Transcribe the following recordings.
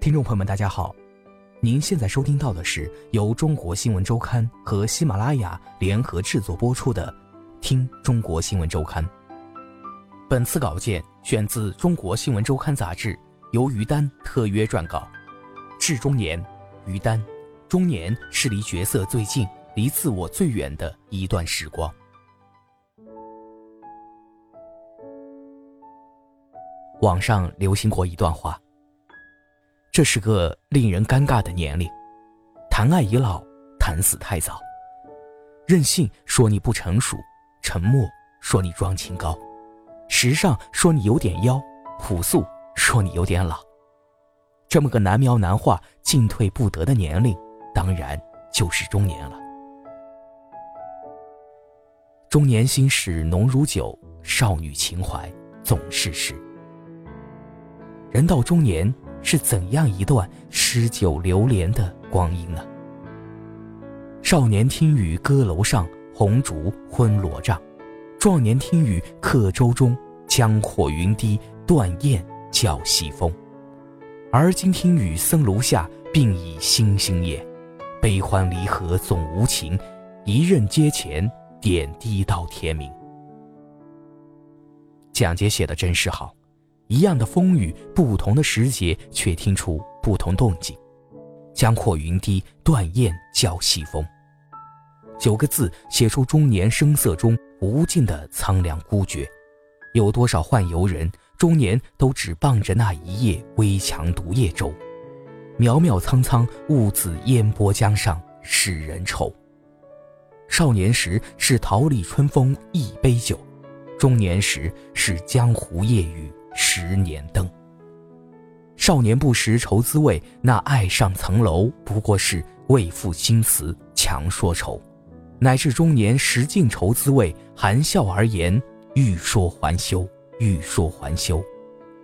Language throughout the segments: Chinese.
听众朋友们，大家好，您现在收听到的是由中国新闻周刊和喜马拉雅联合制作播出的《听中国新闻周刊》。本次稿件选自《中国新闻周刊》杂志，由于丹特约撰稿。致中年，于丹。中年是离角色最近、离自我最远的一段时光。网上流行过一段话。这是个令人尴尬的年龄，谈爱已老，谈死太早。任性说你不成熟，沉默说你装清高，时尚说你有点妖，朴素说你有点老。这么个难描难画、进退不得的年龄，当然就是中年了。中年心事浓如酒，少女情怀总是诗。人到中年。是怎样一段诗酒流连的光阴呢？少年听雨歌楼上，红烛昏罗帐；壮年听雨客舟中，江阔云低，断雁叫西风。而今听雨僧庐下，鬓已星星夜。悲欢离合总无情，一任阶前，点滴到天明。蒋捷写的真是好。一样的风雨，不同的时节，却听出不同动静。江阔云低，断雁叫西风。九个字写出中年声色中无尽的苍凉孤绝。有多少宦游人，中年都只傍着那一叶危墙独夜舟。渺渺苍苍，兀自烟波江上，使人愁。少年时是桃李春风一杯酒，中年时是江湖夜雨。十年灯。少年不识愁滋味，那爱上层楼，不过是为赋新词强说愁。乃至中年识尽愁滋味，含笑而言，欲说还休，欲说还休，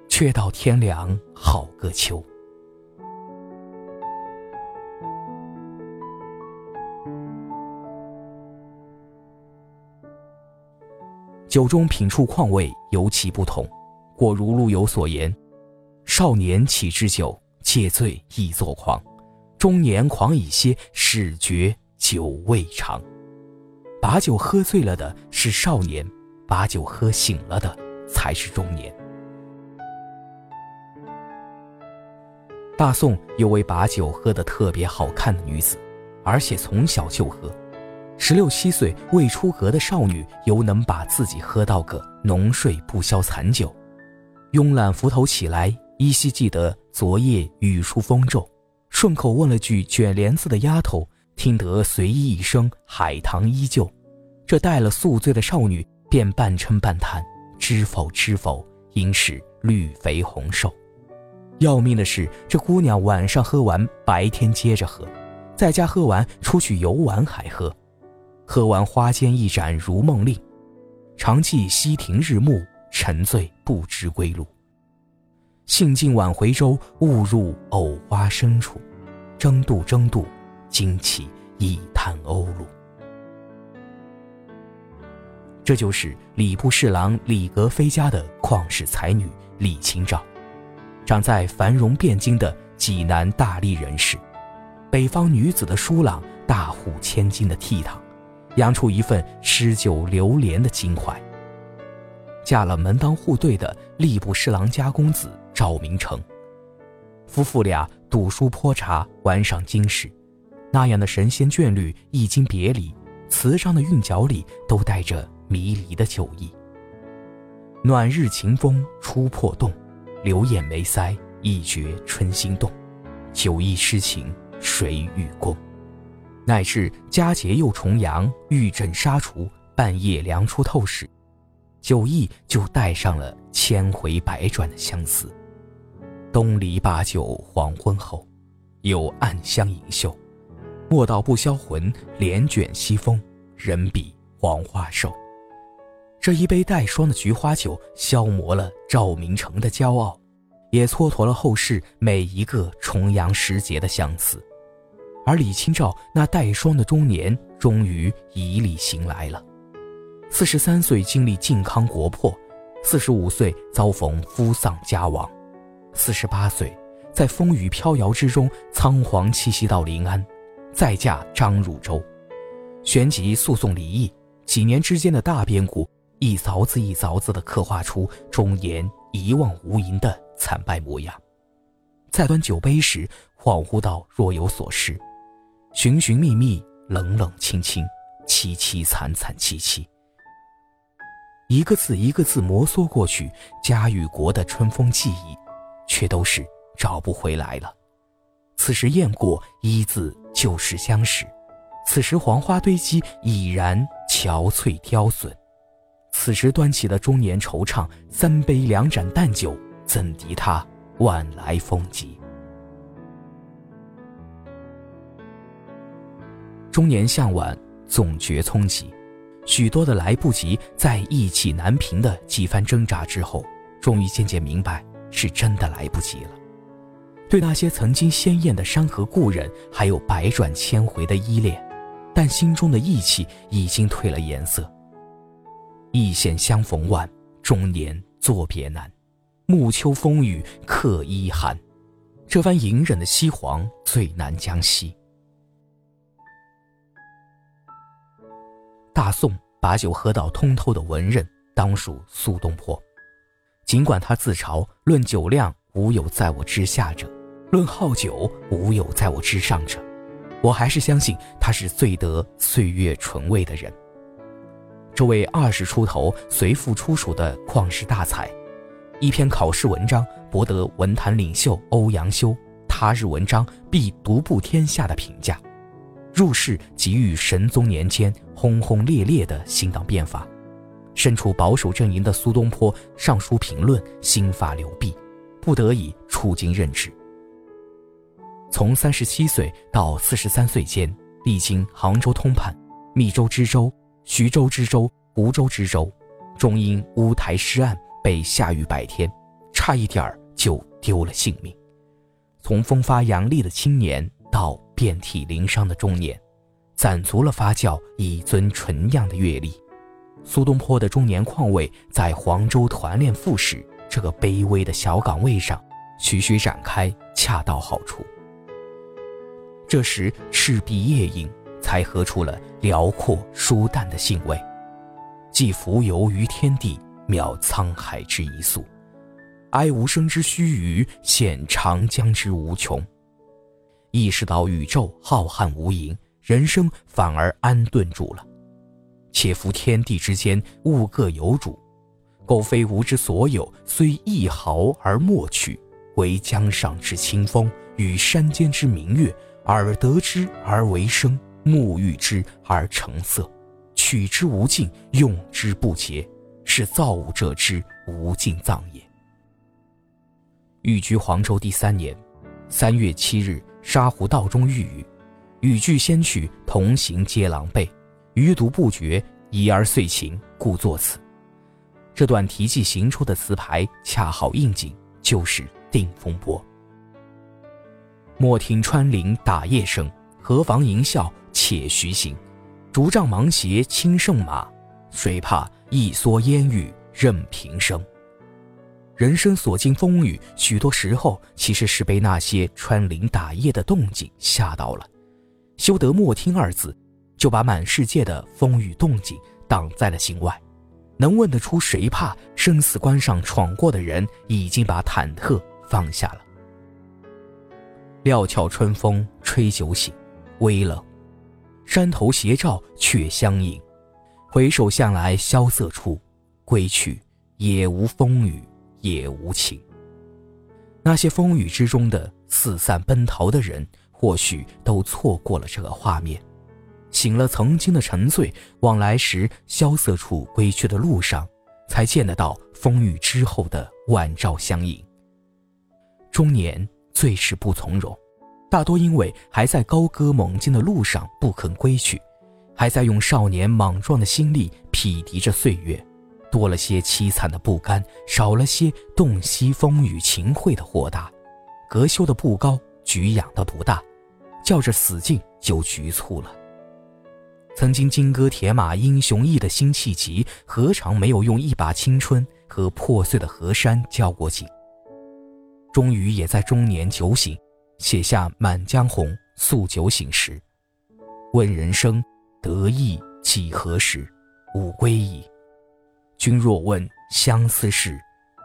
却道天凉好个秋。酒中品出况味，尤其不同。果如陆游所言：“少年岂知酒，借醉亦作狂；中年狂已歇，始觉酒未长。”把酒喝醉了的是少年，把酒喝醒了的才是中年。大宋有位把酒喝得特别好看的女子，而且从小就喝，十六七岁未出阁的少女，犹能把自己喝到个浓睡不消残酒。慵懒扶头起来，依稀记得昨夜雨疏风骤，顺口问了句卷帘子的丫头，听得随意一声海棠依旧。这带了宿醉的少女便半嗔半叹，知否知否，应是绿肥红瘦。要命的是，这姑娘晚上喝完，白天接着喝，在家喝完出去游玩还喝，喝完花间一盏如梦令，常记溪亭日暮。沉醉不知归路，兴尽晚回舟，误入藕花深处，争渡争渡，惊起一滩鸥鹭。这就是礼部侍郎李格非家的旷世才女李清照，长在繁荣汴京的济南大荔人士，北方女子的疏朗，大户千金的倜傥，养出一份诗酒流连的襟怀。嫁了门当户对的吏部侍郎家公子赵明诚，夫妇俩赌书泼茶，玩赏京史，那样的神仙眷侣一经别离，词上的韵脚里都带着迷离的酒意。暖日晴风初破洞，柳眼眉腮一觉春心动，酒意诗情谁与共？乃至佳节又重阳，玉枕纱厨，半夜凉初透时。酒意就带上了千回百转的相思，东篱把酒黄昏后，有暗香盈袖。莫道不销魂，帘卷西风，人比黄花瘦。这一杯带霜的菊花酒，消磨了赵明诚的骄傲，也蹉跎了后世每一个重阳时节的相思。而李清照那带霜的中年，终于以礼行来了。四十三岁经历靖康国破，四十五岁遭逢夫丧家亡，四十八岁在风雨飘摇之中仓皇栖息到临安，再嫁张汝舟，旋即诉讼离异。几年之间的大变故，一凿子一凿子地刻画出中年一望无垠的惨败模样。在端酒杯时，恍惚到若有所失。寻寻觅觅，冷冷清清，凄凄惨惨戚戚。一个字一个字摩挲过去，家与国的春风记忆，却都是找不回来了。此时雁过，一字旧时相识；此时黄花堆积，已然憔悴凋损。此时端起的中年惆怅，三杯两盏淡酒，怎敌他晚来风急？中年向晚，总觉匆急，许多的来不及，在意气难平的几番挣扎之后，终于渐渐明白，是真的来不及了。对那些曾经鲜艳的山河故人，还有百转千回的依恋，但心中的意气已经褪了颜色。一线相逢晚，中年作别难，暮秋风雨客衣寒，这番隐忍的西黄最难将息。大宋把酒喝到通透的文人，当属苏东坡。尽管他自嘲论酒量无有在我之下者，论好酒无有在我之上者，我还是相信他是最得岁月醇味的人。这位二十出头随父出蜀的旷世大才，一篇考试文章博得文坛领袖欧阳修“他日文章必独步天下”的评价。入世即遇神宗年间轰轰烈烈的新党变法，身处保守阵营的苏东坡上书评论，心发流弊，不得已出京任职。从三十七岁到四十三岁间，历经杭州通判、密州知州、徐州知州、湖州知州，终因乌台诗案被下狱百天，差一点儿就丢了性命。从风发扬丽的青年到遍体鳞伤的中年，攒足了发酵以尊纯酿的阅历。苏东坡的中年况味，在黄州团练副使这个卑微的小岗位上，徐徐展开，恰到好处。这时赤壁夜饮，才喝出了辽阔舒淡的兴味，既浮游于天地，渺沧海之一粟，哀无声之须臾，羡长江之无穷。意识到宇宙浩瀚无垠，人生反而安顿住了。且夫天地之间，物各有主，苟非吾之所有，虽一毫而莫取，惟江上之清风，与山间之明月，耳得之而为声，目遇之而成色，取之无尽，用之不竭，是造物者之无尽藏也。寓居黄州第三年，三月七日。沙湖道中遇雨，雨具先去，同行皆狼狈，余独不觉，疑而遂晴，故作此。这段题记行出的词牌恰好应景，就是《定风波》。莫听穿林打叶声，何妨吟啸且徐行。竹杖芒鞋轻胜马，谁怕一蓑烟雨任平生。人生所经风雨，许多时候其实是被那些穿林打叶的动静吓到了。修得莫听二字，就把满世界的风雨动静挡在了心外。能问得出谁怕？生死关上闯过的人，已经把忐忑放下了。料峭春风吹酒醒，微冷，山头斜照却相迎。回首向来萧瑟处，归去，也无风雨。也无情。那些风雨之中的四散奔逃的人，或许都错过了这个画面，醒了曾经的沉醉，往来时萧瑟处归去的路上，才见得到风雨之后的晚照相迎。中年最是不从容，大多因为还在高歌猛进的路上不肯归去，还在用少年莽撞的心力匹敌着岁月，多了些凄惨的不甘，少了些洞悉风雨情慧的豁达，格修的不高，举养的不大，叫着死劲就局促了。曾经金戈铁马、英雄义的辛弃疾，何尝没有用一把青春和破碎的河山交过景？终于也在中年酒醒，写下《满江红·宿酒醒时》：“问人生得意几何时？吾归矣。君若问相思事，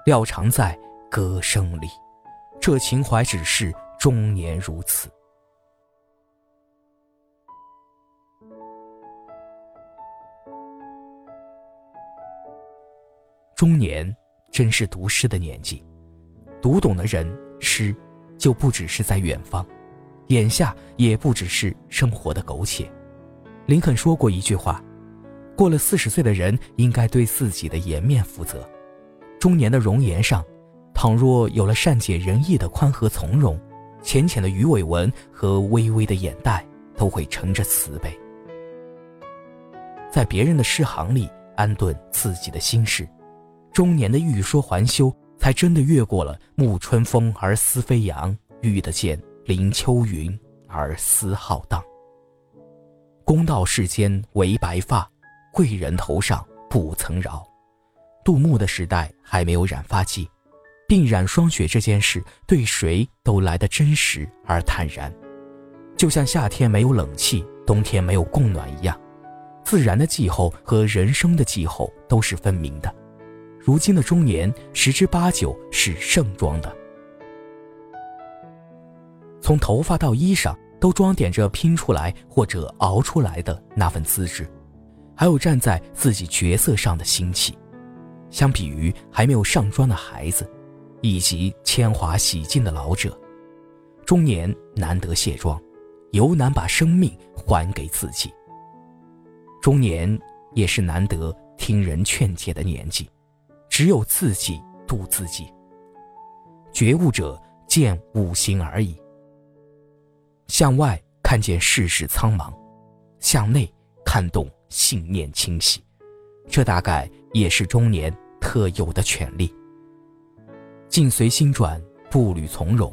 料常在歌声里。这情怀只是中年如此。”中年真是读诗的年纪，读懂的人，诗就不只是在远方，眼下也不只是生活的苟且。林肯说过一句话：“过了四十岁的人应该对自己的颜面负责。”中年的容颜上，倘若有了善解人意的宽和从容，浅浅的鱼尾纹和微微的眼袋都会盛着慈悲，在别人的诗行里安顿自己的心事。中年的欲说还休，才真的越过了暮春风而思飞扬，遇得见林秋云而思浩荡。公道世间唯白发，贵人头上不曾饶。杜牧的时代还没有染发剂，鬓染霜雪这件事对谁都来得真实而坦然，就像夏天没有冷气，冬天没有供暖一样，自然的气候和人生的气候都是分明的。如今的中年，十之八九是盛装的，从头发到衣裳都装点着拼出来或者熬出来的那份资质，还有站在自己角色上的心气。相比于还没有上妆的孩子，以及铅华洗净的老者，中年难得卸妆，尤难把生命还给自己。中年也是难得听人劝解的年纪。只有自己度自己。觉悟者见五行而已。向外看见世事苍茫，向内看懂信念清晰，这大概也是中年特有的权利。境随心转，步履从容，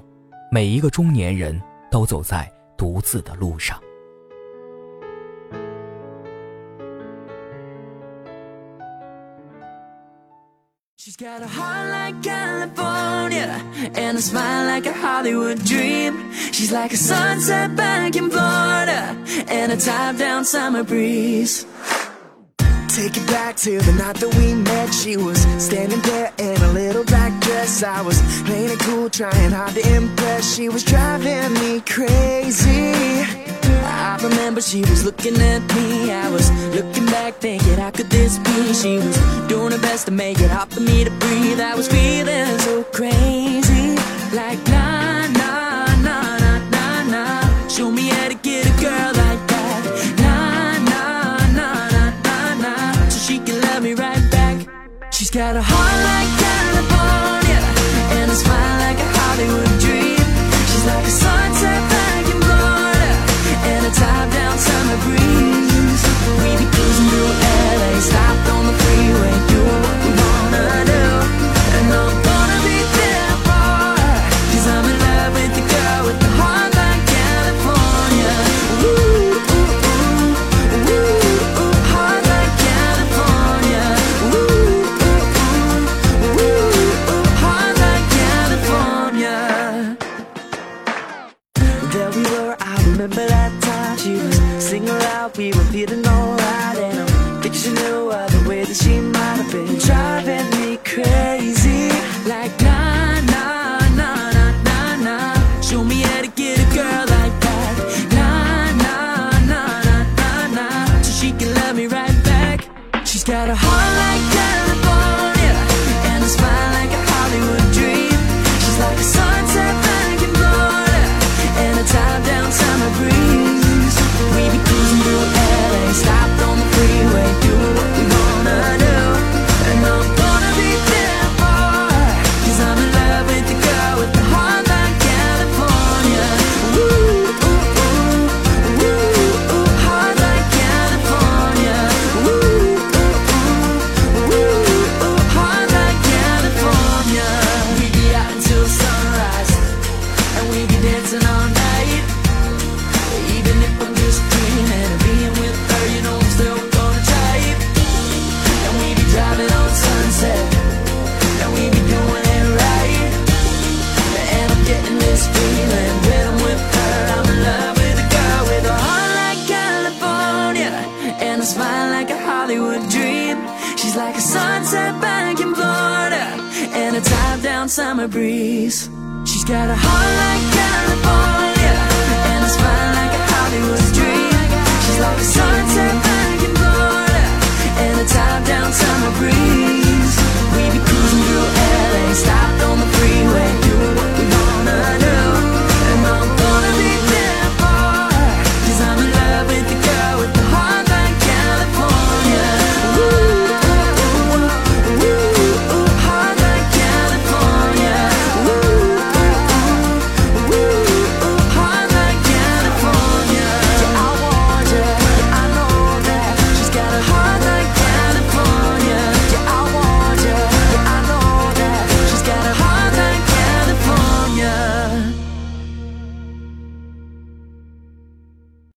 每一个中年人都走在独自的路上。She's got a heart like California and a smile like a Hollywood dream. She's like a sunset back in Florida and a top down summer breeze. Take it back to the night that we met. She was standing there in a little black dress. I was playing it cool, trying hard to impress. She was driving me crazy. Remember she was looking at me. I was looking back thinking how could this be? She was doing her best to make it hard for me to breathe. I was feeling so crazy top summer breeze. She's got a heart like California, and a smile like a Hollywood dream. She's like a sunset back in Florida, and a top down summer breeze.